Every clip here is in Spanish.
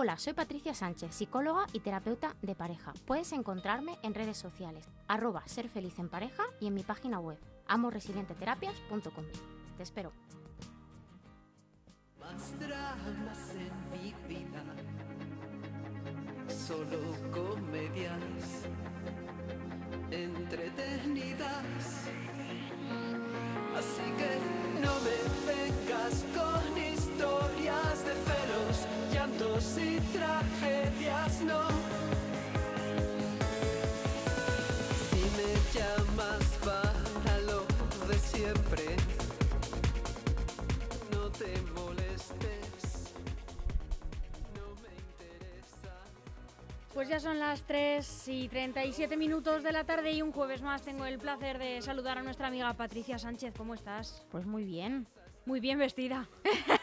Hola, soy Patricia Sánchez, psicóloga y terapeuta de pareja. Puedes encontrarme en redes sociales, arroba ser feliz en pareja y en mi página web, amorresilienteterapias.com. Te espero. Más en mi vida, solo comedias entretenidas. Así que no me vengas con llantos y tragedias, no. Si me llamas para lo de siempre, no te molestes, no me interesa. Pues ya son las 3 y 37 minutos de la tarde y un jueves más tengo el placer de saludar a nuestra amiga Patricia Sánchez. ¿Cómo estás? Pues muy bien. Muy bien vestida.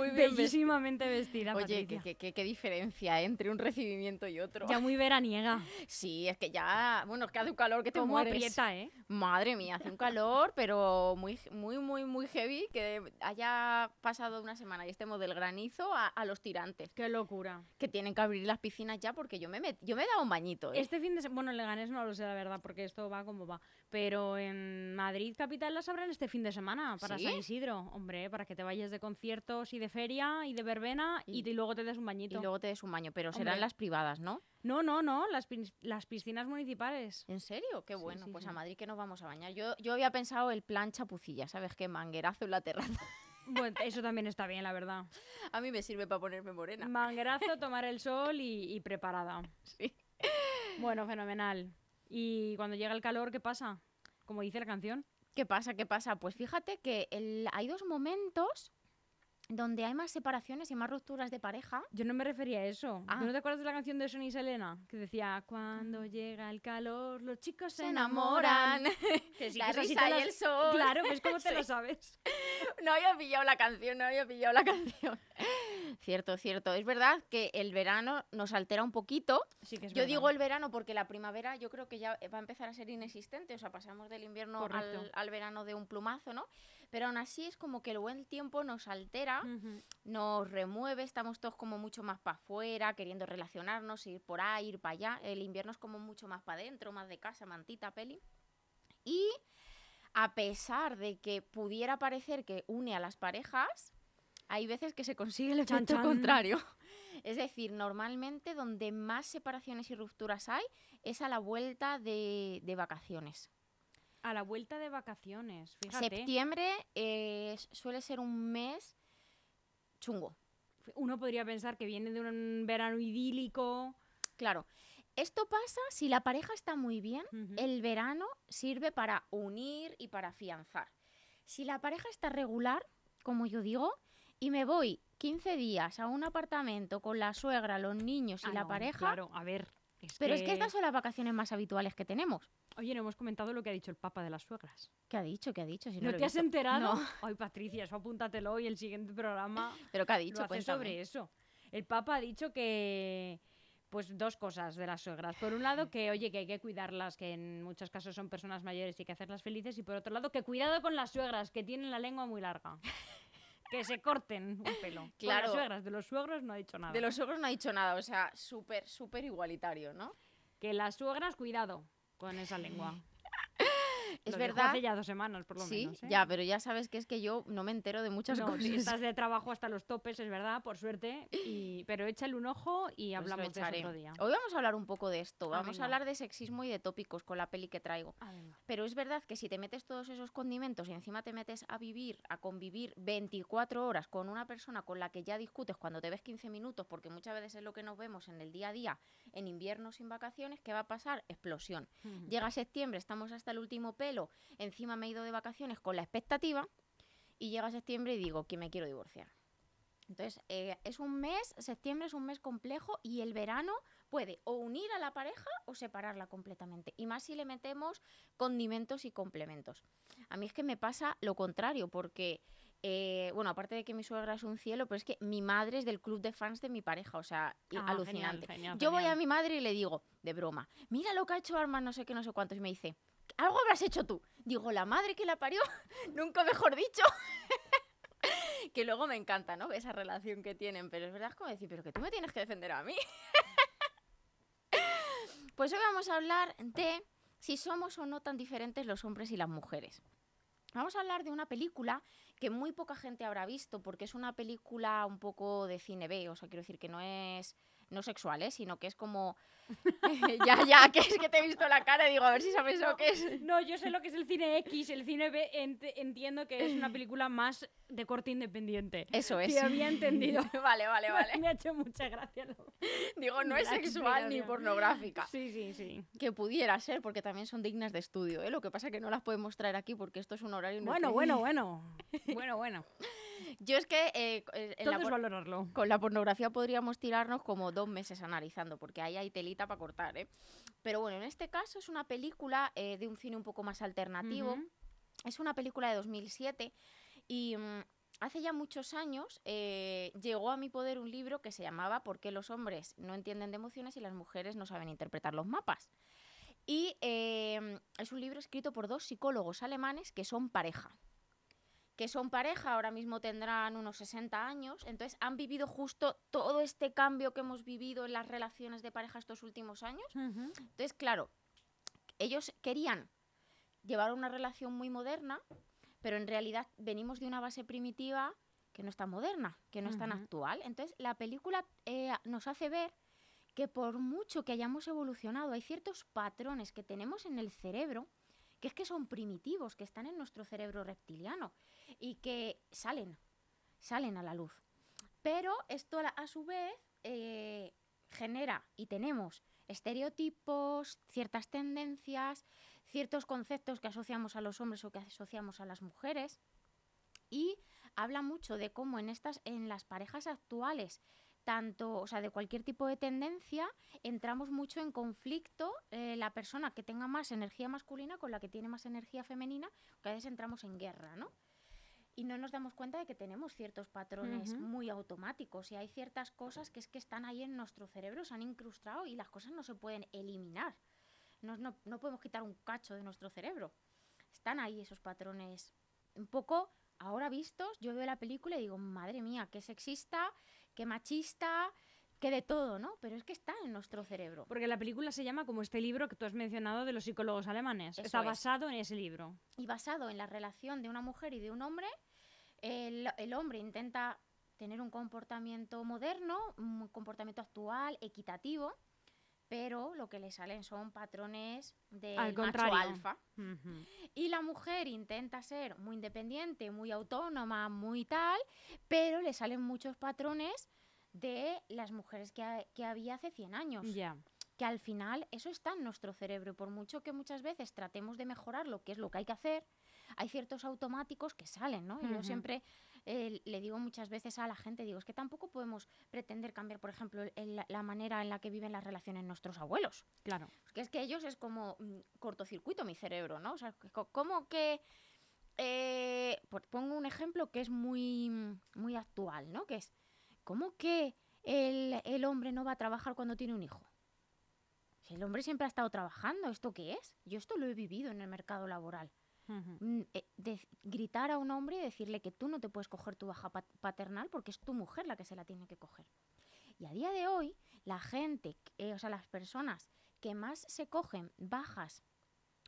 Muy Bellísimamente vestida, Oye. ¿qué, diferencia entre un recibimiento y otro. Ya muy veraniega. Sí, es que ya, bueno, es que hace un calor que te Como mueres. aprieta, ¿eh? Madre mía, hace un calor, pero muy, muy, muy, muy heavy que haya pasado una semana y estemos del granizo a, a los tirantes, Qué locura. que tienen que abrir las piscinas ya porque yo me, met- yo me he dado un bañito. ¿eh? Este fin de semana, bueno, en Leganés no lo sé la verdad porque esto va como va, pero en Madrid capital las abren este fin de semana para ¿Sí? San Isidro, hombre, para que te vayas de conciertos y de feria y de verbena y, Y- te- luego te des un Y bañito. luego te des un baño, pero Hombre. serán las privadas, ¿no? No, no, no, las, las piscinas municipales. ¿En serio? Qué bueno. sí, pues sí. a Madrid que nos vamos a bañar. Yo, yo había pensado el plan chapucilla, ¿sabes qué? Manguerazo en la terraza. Bueno, eso también está bien, la verdad. A mí me sirve para ponerme morena. Manguerazo, tomar el sol y, y preparada. Sí. Bueno, fenomenal. Y cuando llega el calor, ¿qué pasa? Como dice la canción. ¿Qué pasa? ¿Qué pasa? Pues fíjate que el- hay dos momentos donde hay más separaciones y más rupturas de pareja. Yo no me refería a eso. Ah. ¿Tú ¿No te acuerdas de la canción de Sonny y Selena? Que decía, cuando llega el calor, los chicos se, enamoran. Que sí, la que risa y la- el sol. Claro, pues ¿cómo te Sí. lo sabes? No había pillado la canción, no había pillado la canción. Cierto, cierto. Es verdad que el verano nos altera un poquito. Sí que es Yo verdad. digo el verano porque la primavera yo creo que ya va a empezar a ser inexistente. O sea, pasamos del invierno al, al verano de un plumazo, ¿no? Pero aún así es como que el buen tiempo nos altera, nos remueve, estamos todos como mucho más para afuera, queriendo relacionarnos, ir por ahí, ir para allá. El invierno es como mucho más para adentro, más de casa, mantita, peli. Y a pesar de que pudiera parecer que une a las parejas, hay veces que se consigue el efecto chan. contrario. Es decir, normalmente donde más separaciones y rupturas hay es a la vuelta de, de vacaciones. A la vuelta de vacaciones, fíjate. Septiembre eh, suele ser un mes chungo. Uno podría pensar que viene de un verano idílico. Claro, esto pasa si la pareja está muy bien, el verano sirve para unir y para afianzar. Si la pareja está regular, como yo digo, y me voy 15 días a un apartamento con la suegra, los niños y Ah, la no, pareja, Claro, a ver. es pero es que estas son las vacaciones más habituales que tenemos. Oye, no hemos comentado lo que ha dicho el Papa de las suegras. ¿Qué ha dicho? ¿Qué ha dicho? Si ¿No, lo he te has visto. enterado? No. Ay, Patricia, eso apúntatelo y el siguiente programa ¿Pero qué ha lo dicho? hace sobre eso. El Papa ha dicho que, pues dos cosas de las suegras. Por un lado, que oye, que hay que cuidarlas, que en muchos casos son personas mayores y hay que hacerlas felices. Y por otro lado, que cuidado con las suegras, que tienen la lengua muy larga. que se corten un pelo. Claro. las suegras, de los suegros no ha dicho nada. De los suegros no ha dicho nada, o sea, súper, súper igualitario, ¿no? Que las suegras, cuidado con esa lengua. Es Lo verdad. Hace ya dos semanas, por lo Sí, menos. ¿eh? ya, pero ya sabes que es que yo no me entero de muchas No, cosas. estás de trabajo hasta los topes, es verdad, por suerte. Y, pero échale un ojo y Pues hablamos de eso otro día. Hoy vamos a hablar un poco de esto. Ah, Vamos venga. a hablar de sexismo y de tópicos con la peli que traigo. Ah. Pero es verdad que si te metes todos esos condimentos y encima te metes a vivir, a convivir 24 horas con una persona con la que ya discutes cuando te ves 15 minutos, porque muchas veces es lo que nos vemos en el día a día, en invierno sin vacaciones, ¿qué va a pasar? Explosión. Ujú. Llega septiembre, estamos hasta el último pelo, encima me he ido de vacaciones con la expectativa y llega septiembre y digo que me quiero divorciar. Entonces, eh, es un mes, septiembre es un mes complejo y el verano puede o unir a la pareja o separarla completamente. Y más si le metemos condimentos y complementos. A mí es que me pasa lo contrario, porque, eh, bueno, aparte de que mi suegra es un cielo, pero es que mi madre es del club de fans de mi pareja, o sea, Ah, alucinante. genial, genial, Yo voy a mi madre y le digo, de broma, mira lo que ha hecho Arma, no sé qué, no sé cuántos, y me dice, algo habrás hecho tú. Digo, la madre que la parió, nunca mejor dicho. que luego me encanta, ¿no? Esa relación que tienen, pero es verdad como decir, pero que tú me tienes que defender a mí. pues hoy vamos a hablar de si somos o no tan diferentes los hombres y las mujeres. Vamos a hablar de una película que muy poca gente habrá visto, porque es una película un poco de cine B, o sea, quiero decir que no es no sexual, ¿eh? sino que es como... ya, ya, que es que te he visto la cara y digo, a ver si sabes lo que es. No, yo sé lo que es el cine X, el cine B, ent- entiendo que es una película más de corte independiente. Eso es. Sí, había entendido. vale, vale, vale. Me ha hecho mucha gracia. lo- Digo, no es sexual ni pornográfica. Sí, sí, sí. Que pudiera ser, porque también son dignas de estudio, ¿eh? Lo que pasa es que no las podemos traer aquí porque esto es un horario... Bueno, bueno, bueno. Bueno, bueno. Yo es que eh, eh, en Todo la es por- valorarlo. con la pornografía podríamos tirarnos como dos meses analizando, porque ahí hay telita para cortar, ¿eh? Pero bueno, en este caso es una película eh, de un cine un poco más alternativo. Ujú. Es una película de 2007 y mm, hace ya muchos años eh, llegó a mi poder un libro que se llamaba ¿Por qué los hombres no entienden de emociones y las mujeres no saben interpretar los mapas? Y eh, es un libro escrito por dos psicólogos alemanes que son pareja. Que son pareja, ahora mismo tendrán unos 60 años, entonces han vivido justo todo este cambio que hemos vivido en las relaciones de pareja estos últimos años. Entonces, claro, ellos querían llevar una relación muy moderna, pero en realidad venimos de una base primitiva que no es tan moderna, que no es tan actual. Entonces, la película eh, nos hace ver que por mucho que hayamos evolucionado, hay ciertos patrones que tenemos en el cerebro que es que son primitivos, que están en nuestro cerebro reptiliano y que salen, salen a la luz. Pero esto a su vez eh, genera y tenemos estereotipos, ciertas tendencias, ciertos conceptos que asociamos a los hombres o que asociamos a las mujeres. Y habla mucho de cómo en estas, en las parejas actuales, tanto, o sea, de cualquier tipo de tendencia, entramos mucho en conflicto eh, la persona que tenga más energía masculina con la que tiene más energía femenina, que a veces entramos en guerra, ¿no? Y no nos damos cuenta de que tenemos ciertos patrones muy automáticos y hay ciertas cosas que es que están ahí en nuestro cerebro, se han incrustado y las cosas no se pueden eliminar. No, no, no podemos quitar un cacho de nuestro cerebro. Están ahí esos patrones un poco ahora vistos. Yo veo la película y digo, madre mía, qué sexista, qué machista, qué de todo, ¿no? Pero es que está en nuestro cerebro. Porque la película se llama como este libro que tú has mencionado de los psicólogos alemanes. Eso Está es. basado en ese libro. y basado en la relación de una mujer y de un hombre, el, el hombre intenta tener un comportamiento moderno, un comportamiento actual, equitativo, pero lo que le salen son patrones de Al macho alfa. Y la mujer intenta ser muy independiente, muy autónoma, muy tal, pero le salen muchos patrones de las mujeres que, ha- que había hace 100 años Ya. que al final eso está en nuestro cerebro. y Por mucho que muchas veces tratemos de mejorar lo que es lo que hay que hacer, hay ciertos automáticos que salen, ¿no? Y yo siempre eh, le digo muchas veces a la gente, digo, es que tampoco podemos pretender cambiar, por ejemplo, el- la- manera en la que viven las relaciones nuestros abuelos. Claro. Porque es que ellos es como mm, cortocircuito mi cerebro, ¿no? O sea, como que... eh, por- pongo un ejemplo que es muy, mm, muy actual, ¿no? Que es, ¿cómo que el, el hombre no va a trabajar cuando tiene un hijo? Si el hombre siempre ha estado trabajando, ¿esto qué es? Yo esto lo he vivido en el mercado laboral. Mm, eh, de- gritar a un hombre y decirle que tú no te puedes coger tu baja pat- paternal porque es tu mujer la que se la tiene que coger. Y a día de hoy, la gente, eh, o sea, las personas que más se cogen bajas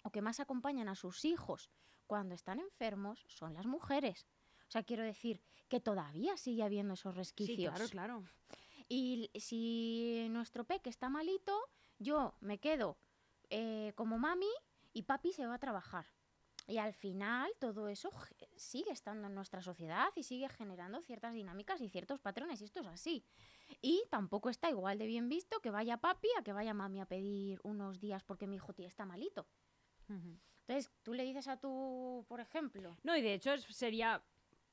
o que más acompañan a sus hijos cuando están enfermos son las mujeres. O sea, quiero decir que todavía sigue habiendo esos Sí, resquicios. claro, claro. Y si nuestro peque está malito, yo me quedo eh, como mami y papi se va a trabajar. Y al final todo eso sigue estando en nuestra sociedad y sigue generando ciertas dinámicas y ciertos patrones. Y esto es así. Y tampoco está igual de bien visto que vaya papi a que vaya mami a pedir unos días porque mi hijo tía está malito. Entonces, tú le dices a tu, por ejemplo, No, y de hecho es- sería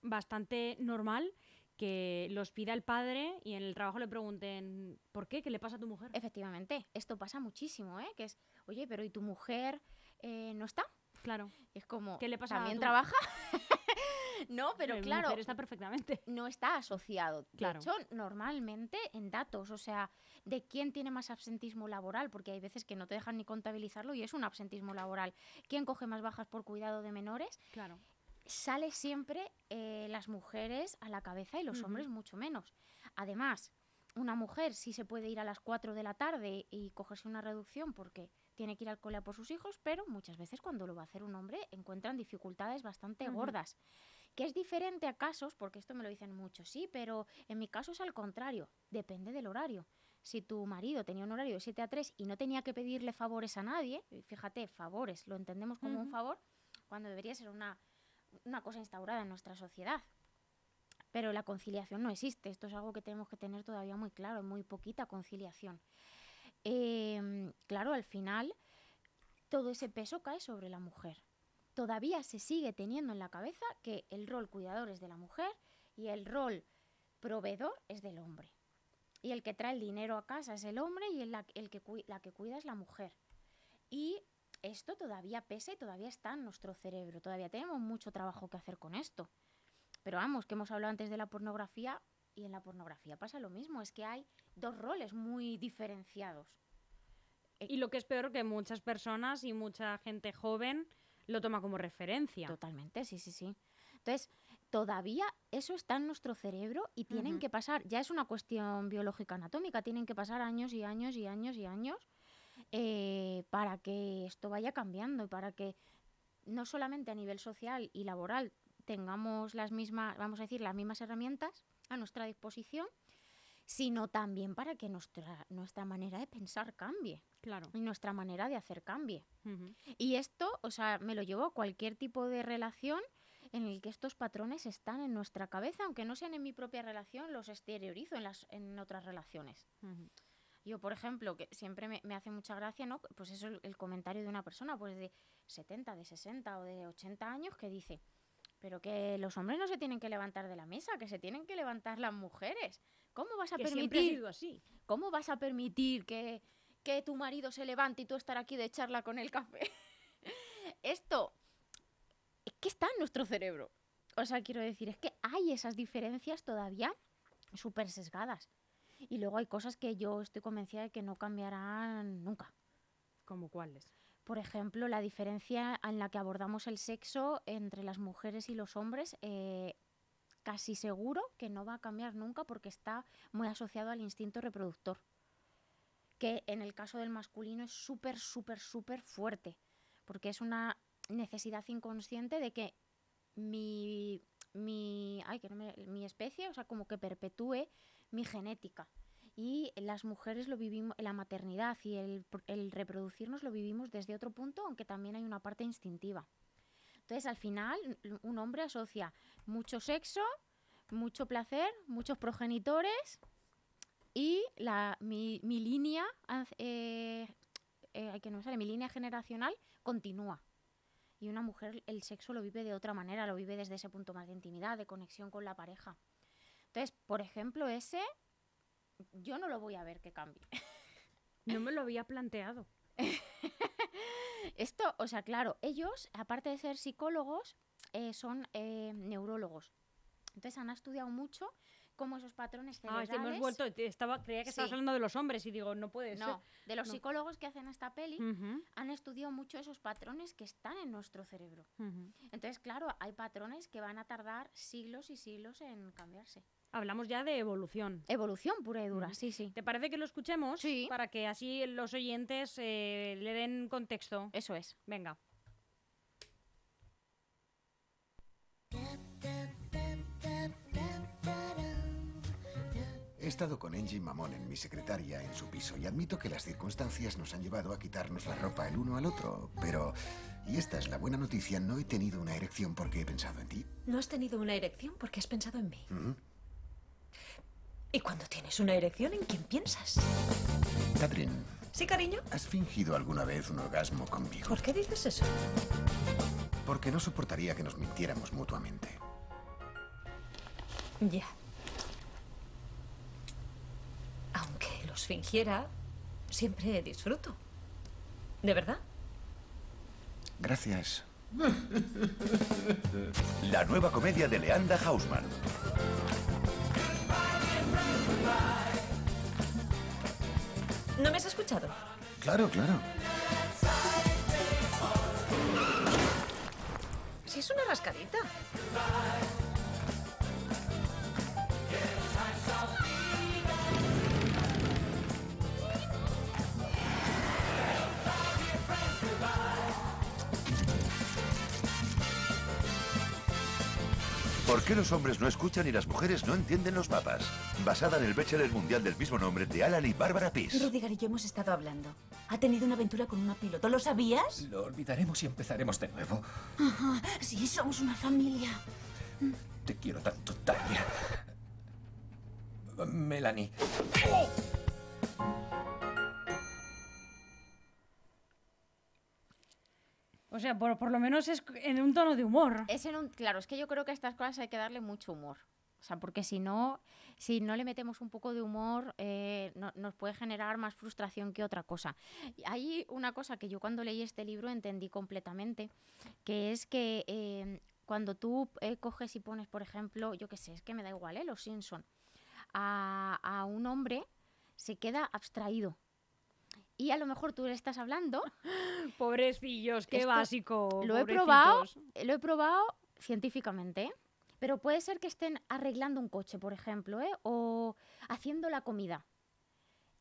bastante normal que los pida el padre y en el trabajo le pregunten, ¿por qué? ¿Qué le pasa a tu mujer? Efectivamente, esto pasa muchísimo, ¿eh? Que es, oye, pero ¿y tu mujer eh, no está? Claro. Es como, ¿Qué le pasa a ¿también tu- trabaja? no, pero claro, está perfectamente. no está asociado. De Claro. hecho, normalmente en datos, o sea, de quién tiene más absentismo laboral, porque hay veces que no te dejan ni contabilizarlo y es un absentismo laboral. ¿Quién coge más bajas por cuidado de menores? Claro. Sale siempre eh, las mujeres a la cabeza y los hombres mucho menos. Además, una mujer sí se puede ir a las 4 de la tarde y cogerse una reducción porque tiene que ir al cole a por sus hijos, pero muchas veces cuando lo va a hacer un hombre encuentran dificultades bastante gordas. Que es diferente a casos, porque esto me lo dicen mucho, sí, pero en mi caso es al contrario, depende del horario. Si tu marido tenía un horario de 7 a 3 y no tenía que pedirle favores a nadie, fíjate, favores, lo entendemos como un favor, cuando debería ser una, una cosa instaurada en nuestra sociedad. Pero la conciliación no existe, esto es algo que tenemos que tener todavía muy claro, muy poquita conciliación. Em, claro, al final todo ese peso cae sobre la mujer. Todavía se sigue teniendo en la cabeza que el rol cuidador es de la mujer y el rol proveedor es del hombre. Y el que trae el dinero a casa es el hombre y el, el que, la que cuida es la mujer. Y esto todavía pesa y todavía está en nuestro cerebro. Todavía tenemos mucho trabajo que hacer con esto. Pero vamos, que hemos hablado antes de la pornografía y en la pornografía pasa lo mismo. Es que hay dos roles muy diferenciados. Y lo que es peor que muchas personas y mucha gente joven lo toma como referencia. Totalmente, sí, sí, sí. Entonces, todavía eso está en nuestro cerebro y tienen que pasar, ya es una cuestión biológica anatómica, tienen que pasar años y años y años y años eh, para que esto vaya cambiando y para que no solamente a nivel social y laboral tengamos las mismas, vamos a decir, las mismas herramientas a nuestra disposición, sino también para que nuestra, nuestra manera de pensar cambie Claro. y nuestra manera de hacer cambie. Y esto, o sea, me lo llevo a cualquier tipo de relación en el que estos patrones están en nuestra cabeza, aunque no sean en mi propia relación, los exteriorizo en, las, en otras relaciones. Yo, por ejemplo, que siempre me, me hace mucha gracia, ¿no? Pues eso, el, el comentario de una persona, pues de 70, de 60 o de 80 años, que dice, pero que los hombres no se tienen que levantar de la mesa, que se tienen que levantar las mujeres. ¿Cómo vas a Que siempre ha permitir sido así. ¿Cómo vas a permitir que, que tu marido se levante y tú estar aquí de charla con el café? Esto es que está en nuestro cerebro. O sea, quiero decir, es que hay esas diferencias todavía súper sesgadas. Y luego hay cosas que yo estoy convencida de que no cambiarán nunca. ¿Como cuáles? Por ejemplo, la diferencia en la que abordamos el sexo entre las mujeres y los hombres, eh, casi seguro que no va a cambiar nunca porque está muy asociado al instinto reproductor. Que en el caso del masculino es súper, súper, súper fuerte. Porque es una necesidad inconsciente de que mi, mi, ay, que no me- mi especie, o sea, como que perpetúe mi genética. Y las mujeres lo vivimos, la maternidad y el, pr- el reproducirnos lo vivimos desde otro punto, aunque también hay una parte instintiva. Entonces, al final, un hombre asocia mucho sexo, mucho placer, muchos progenitores y la, mi, línea, eh, eh, que no sale, mi línea generacional continúa. Y una mujer el sexo lo vive de otra manera, lo vive desde ese punto más de intimidad, de conexión con la pareja. Entonces, por ejemplo, ese yo no lo voy a ver que cambie. No me lo había planteado. Esto, o sea, claro, ellos, aparte de ser psicólogos, eh, son eh, neurólogos. Entonces han estudiado mucho cómo esos patrones Ah, cerebrales... hemos vuelto. Estaba, creía que estabas Sí. hablando de los hombres y digo, no puede No, de los no. psicólogos que hacen esta peli, ser. Han estudiado mucho esos patrones que están en nuestro cerebro. Entonces, claro, hay patrones que van a tardar siglos y siglos en cambiarse. Hablamos ya de evolución. Evolución pura y dura, sí, sí. ¿Te parece que lo escuchemos? Sí. Para que así los oyentes eh, le den contexto. Eso es. Venga. He estado con Angie Mamón en mi secretaria en su piso y admito que las circunstancias nos han llevado a quitarnos la ropa el uno al otro, pero, y esta es la buena noticia, no he tenido una erección porque he pensado en ti. No has tenido una erección porque has pensado en mí. Ujú. ¿Y cuando tienes una erección, en quién piensas? Catherine, ¿Sí, cariño? ¿has fingido alguna vez un orgasmo conmigo? ¿Por qué dices eso? Porque no soportaría que nos mintiéramos mutuamente. Ya. Fingiera, siempre disfruto. ¿De verdad? Gracias. La nueva comedia de Leanda Hausman. ¿No me has escuchado? Claro, claro. Si es una rascadita. ¿Por qué los hombres no escuchan y las mujeres no entienden los mapas? Basada en el bestseller mundial del mismo nombre de Alan y Bárbara Pease. Rudiger y yo hemos estado hablando. Ha tenido una aventura con una piloto. ¿Lo sabías? Lo olvidaremos y empezaremos de nuevo. Ajá. Sí, somos una familia. Te quiero tanto, Tania. Melanie. O sea, por, lo menos es en un tono de humor. Es en un, claro, es que yo creo que a estas cosas hay que darle mucho humor. O sea, porque si no, si no le metemos un poco de humor, eh, no- nos puede generar más frustración que otra cosa. Hay una cosa que yo cuando leí este libro entendí completamente, que es que eh, cuando tú eh, coges y pones, por ejemplo, yo qué sé, es que me da igual, ¿eh? Los Simpson, a un hombre se queda abstraído. Y a lo mejor tú le estás hablando Pobrecillos, qué Esto básico. lo he probado, eh, lo he probado científicamente, ¿eh? pero puede ser que estén arreglando un coche, por ejemplo, ¿eh? o haciendo la comida.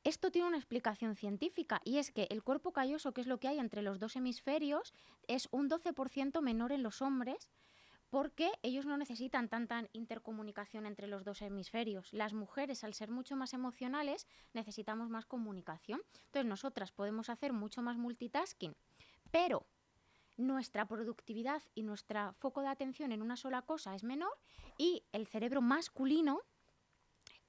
Esto tiene una explicación científica y es que el cuerpo calloso, que es lo que hay entre los dos hemisferios, es un 12% menor en los hombres porque ellos no necesitan tanta intercomunicación entre los dos hemisferios. Las mujeres, al ser mucho más emocionales, necesitamos más comunicación. Entonces, nosotras podemos hacer mucho más multitasking, pero nuestra productividad y nuestro foco de atención en una sola cosa es menor y el cerebro masculino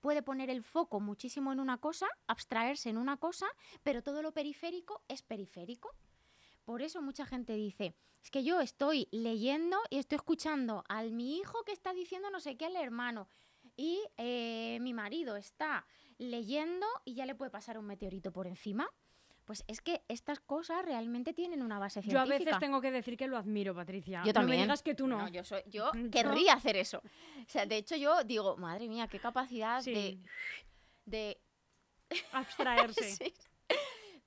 puede poner el foco muchísimo en una cosa, abstraerse en una cosa, pero todo lo periférico es periférico. Por eso mucha gente dice, es que yo estoy leyendo y estoy escuchando al mi hijo que está diciendo no sé qué al hermano y eh, mi marido está leyendo y ya le puede pasar un meteorito por encima. Pues es que estas cosas realmente tienen una base Yo a científica. veces tengo que decir que lo admiro, Patricia. Yo también. No me digas que tú no. yo, soy, yo Yo- querría hacer eso. O sea, de hecho yo digo, madre mía, qué capacidad Sí. de, de Abstraerse. Sí.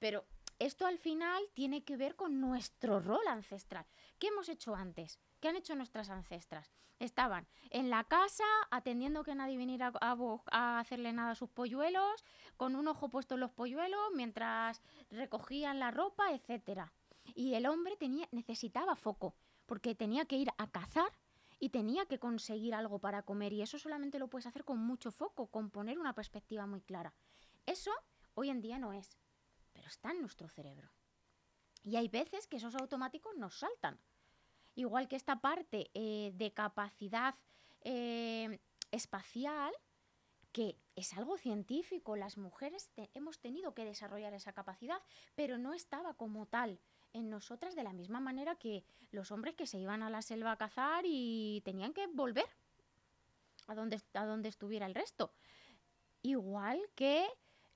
Pero esto al final tiene que ver con nuestro rol ancestral. ¿Qué hemos hecho antes? ¿Qué han hecho nuestras ancestras? Estaban en la casa atendiendo que nadie viniera a, hacerle nada a sus polluelos, con un ojo puesto en los polluelos mientras recogían la ropa, etcétera. Y el hombre tenía, necesitaba foco, porque tenía que ir a cazar y tenía que conseguir algo para comer. Y eso solamente lo puedes hacer con mucho foco, con poner una perspectiva muy clara. Eso hoy en día no es, pero está en nuestro cerebro. Y hay veces que esos automáticos nos saltan. Igual que esta parte eh, de capacidad eh, espacial, que es algo científico, las mujeres hemos tenido que desarrollar esa capacidad, pero no estaba como tal en nosotras de la misma manera que los hombres que se iban a la selva a cazar y tenían que volver a donde, a donde estuviera el resto. Igual que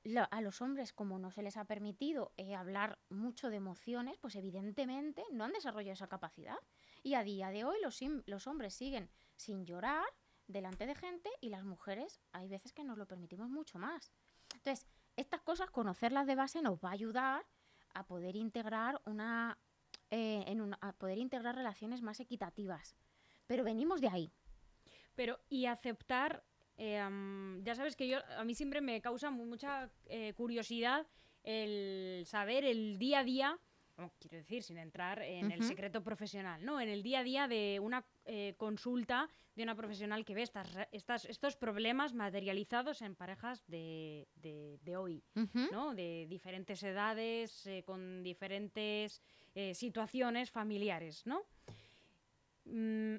lo- a los hombres, como no se les ha permitido eh, hablar mucho de emociones, pues evidentemente no han desarrollado esa capacidad. Y a día de hoy los, los hombres siguen sin llorar delante de gente y las mujeres hay veces que nos lo permitimos mucho más. Entonces, estas cosas, conocerlas de base nos va a ayudar a poder integrar una, eh, una- a poder integrar relaciones más equitativas. Pero venimos de ahí. Pero, y aceptar, eh, ya sabes que yo, a mí siempre me causa mu- mucha eh, curiosidad el saber el día a día, bueno, quiero decir, sin entrar en el secreto profesional, ¿no? En el día a día de una eh, consulta de una profesional que ve estas, estos problemas materializados en parejas de, de- de hoy. ¿no? De diferentes edades, con diferentes situaciones familiares, ¿no? Mm,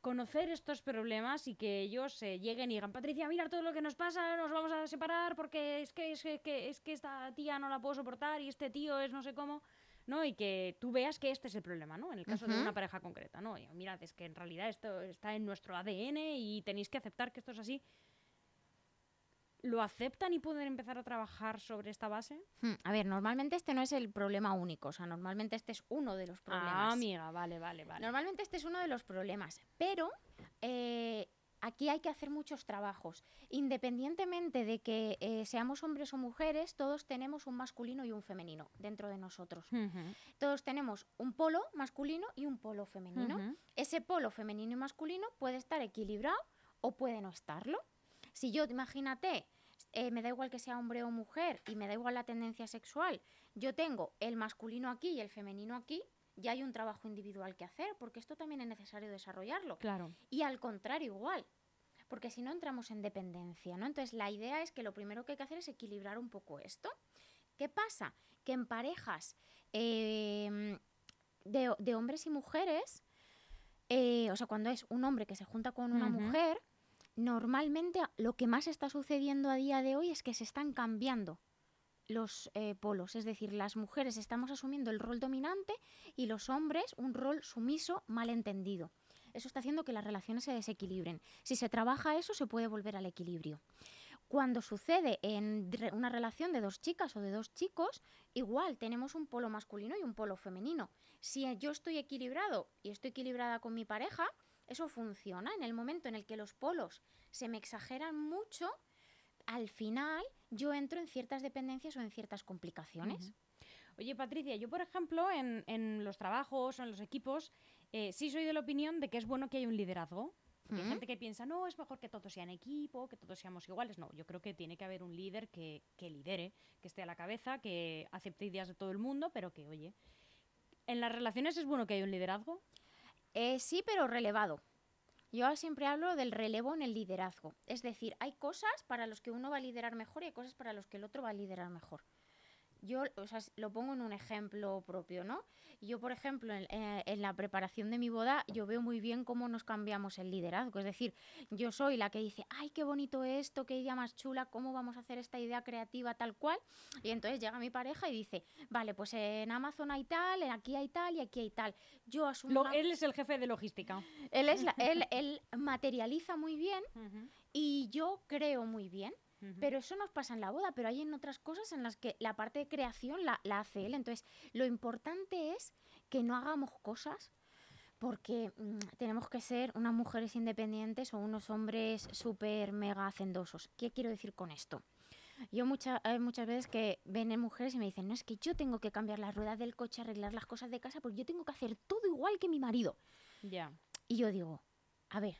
conocer estos problemas y que ellos eh, lleguen y digan, Patricia, mira todo lo que nos pasa, nos vamos a separar porque es que, es que, que- es que esta tía no la puedo soportar y este tío es no sé cómo, ¿no? Y que tú veas que este es el problema, ¿no? En el caso de una pareja concreta, ¿no? Y mirad, es que en realidad esto está en nuestro ADN y tenéis que aceptar que esto es así. ¿Lo aceptan y pueden empezar a trabajar sobre esta base? Hmm, A ver, normalmente este no es el problema único, o sea, normalmente este es uno de los problemas. Ah, amiga, vale, vale, vale. Normalmente este es uno de los problemas, pero eh, aquí hay que hacer muchos trabajos. Independientemente de que eh, seamos hombres o mujeres, todos tenemos un masculino y un femenino dentro de nosotros. Todos tenemos un polo masculino y un polo femenino. Ese polo femenino y masculino puede estar equilibrado o puede no estarlo. Si yo, imagínate, eh, me da igual que sea hombre o mujer y me da igual la tendencia sexual, yo tengo el masculino aquí y el femenino aquí, ya hay un trabajo individual que hacer, porque esto también es necesario desarrollarlo. Claro. Y al contrario, igual. Porque si no entramos en dependencia, ¿no? Entonces la idea es que lo primero que hay que hacer es equilibrar un poco esto. ¿Qué pasa? Que en parejas em, de, de hombres y mujeres, eh, o sea, cuando es un hombre que se junta con una mujer, normalmente lo que más está sucediendo a día de hoy es que se están cambiando los eh, polos, es decir, las mujeres estamos asumiendo el rol dominante y los hombres un rol sumiso malentendido. Eso está haciendo que las relaciones se desequilibren. Si se trabaja eso, se puede volver al equilibrio. Cuando sucede en una relación de dos chicas o de dos chicos, igual tenemos un polo masculino y un polo femenino. Si yo estoy equilibrado y estoy equilibrada con mi pareja, eso funciona. En el momento en el que los polos se me exageran mucho, al final yo entro en ciertas dependencias o en ciertas complicaciones. Oye, Patricia, yo, por ejemplo, en, en los trabajos o en los equipos, eh, sí soy de la opinión de que es bueno que haya un liderazgo. Porque Hay gente que piensa, no, es mejor que todos sean equipo, que todos seamos iguales. No, yo creo que tiene que haber un líder que, que lidere, que esté a la cabeza, que acepte ideas de todo el mundo, pero que, oye, ¿en las relaciones es bueno que haya un liderazgo? Eh, sí, pero relevado. Yo siempre hablo del relevo en el liderazgo. Es decir, hay cosas para los que uno va a liderar mejor y hay cosas para los que el otro va a liderar mejor. Yo o sea, lo pongo en un ejemplo propio, ¿no? Yo, por ejemplo, en, eh, en la preparación de mi boda, yo veo muy bien cómo nos cambiamos el liderazgo. Es decir, yo soy la que dice, ay, qué bonito esto, qué idea más chula, cómo vamos a hacer esta idea creativa tal cual. Y entonces llega mi pareja y dice, vale, pues en Amazon hay tal, en aquí hay tal y aquí hay tal. Yo asumo Lo- él es el jefe de logística. él, es la- él, él materializa muy bien y yo creo muy bien. Pero eso nos pasa en la boda, pero hay en otras cosas en las que la parte de creación la, la hace él. Entonces, lo importante es que no hagamos cosas porque mm, tenemos que ser unas mujeres independientes o unos hombres súper mega hacendosos. ¿Qué quiero decir con esto? Yo mucha- hay muchas veces que ven en mujeres y me dicen, no, es que yo tengo que cambiar las ruedas del coche, arreglar las cosas de casa, porque yo tengo que hacer todo igual que mi marido. Ya. Y yo digo, a ver,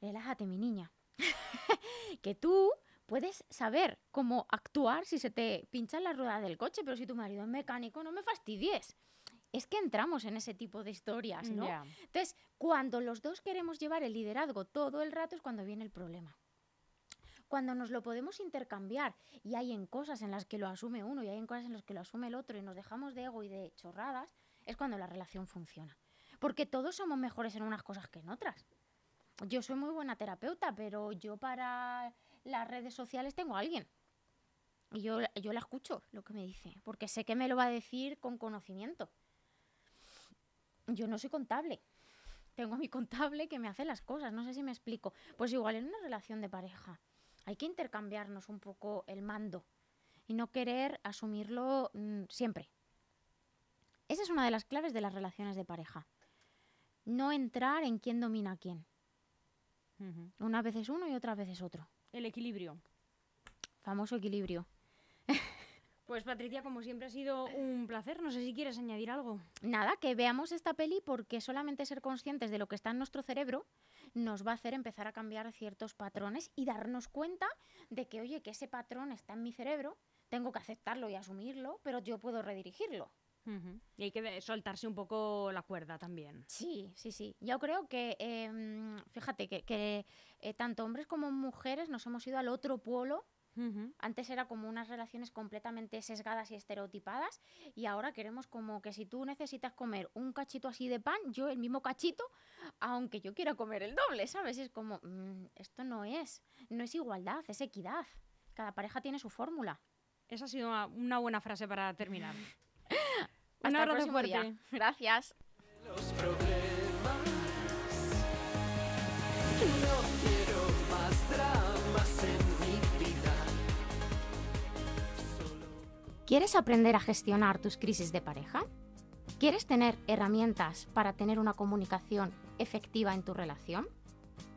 relájate, mi niña. que tú puedes saber cómo actuar si se te pincha la rueda del coche, pero si tu marido es mecánico, no me fastidies. Es que entramos en ese tipo de historias, ¿no? Ya. Entonces, cuando los dos queremos llevar el liderazgo todo el rato es cuando viene el problema. Cuando nos lo podemos intercambiar y hay en cosas en las que lo asume uno y hay en cosas en las que lo asume el otro y nos dejamos de ego y de chorradas, es cuando la relación funciona. Porque todos somos mejores en unas cosas que en otras. Yo soy muy buena terapeuta, pero yo para las redes sociales tengo a alguien. Y yo, yo la escucho lo que me dice, porque sé que me lo va a decir con conocimiento. Yo no soy contable. Tengo a mi contable que me hace las cosas, no sé si me explico. Pues igual en una relación de pareja hay que intercambiarnos un poco el mando y no querer asumirlo mm, siempre. Esa es una de las claves de las relaciones de pareja. No entrar en quién domina a quién. Una vez es uno y otra vez es otro. El equilibrio. Famoso equilibrio. Pues Patricia, como siempre ha sido un placer. No sé si quieres añadir algo. Nada, que veamos esta peli porque solamente ser conscientes de lo que está en nuestro cerebro nos va a hacer empezar a cambiar ciertos patrones y darnos cuenta de que, oye, que ese patrón está en mi cerebro, tengo que aceptarlo y asumirlo, pero yo puedo redirigirlo. Y hay que soltarse un poco la cuerda también. Sí, sí, sí. Yo creo que, em, fíjate, que, que, eh, tanto hombres como mujeres nos hemos ido al otro polo. Antes era como unas relaciones completamente sesgadas y estereotipadas y ahora queremos como que si tú necesitas comer un cachito así de pan, yo el mismo cachito, aunque yo quiera comer el doble, ¿sabes? Es como, mm, esto no es, no es igualdad, es equidad. Cada pareja tiene su fórmula. Esa ha sido una buena frase para terminar. Un abrazo fuerte. Gracias. No quiero más dramas en mi vida. ¿Quieres aprender a gestionar tus crisis de pareja? ¿Quieres tener herramientas para tener una comunicación efectiva en tu relación?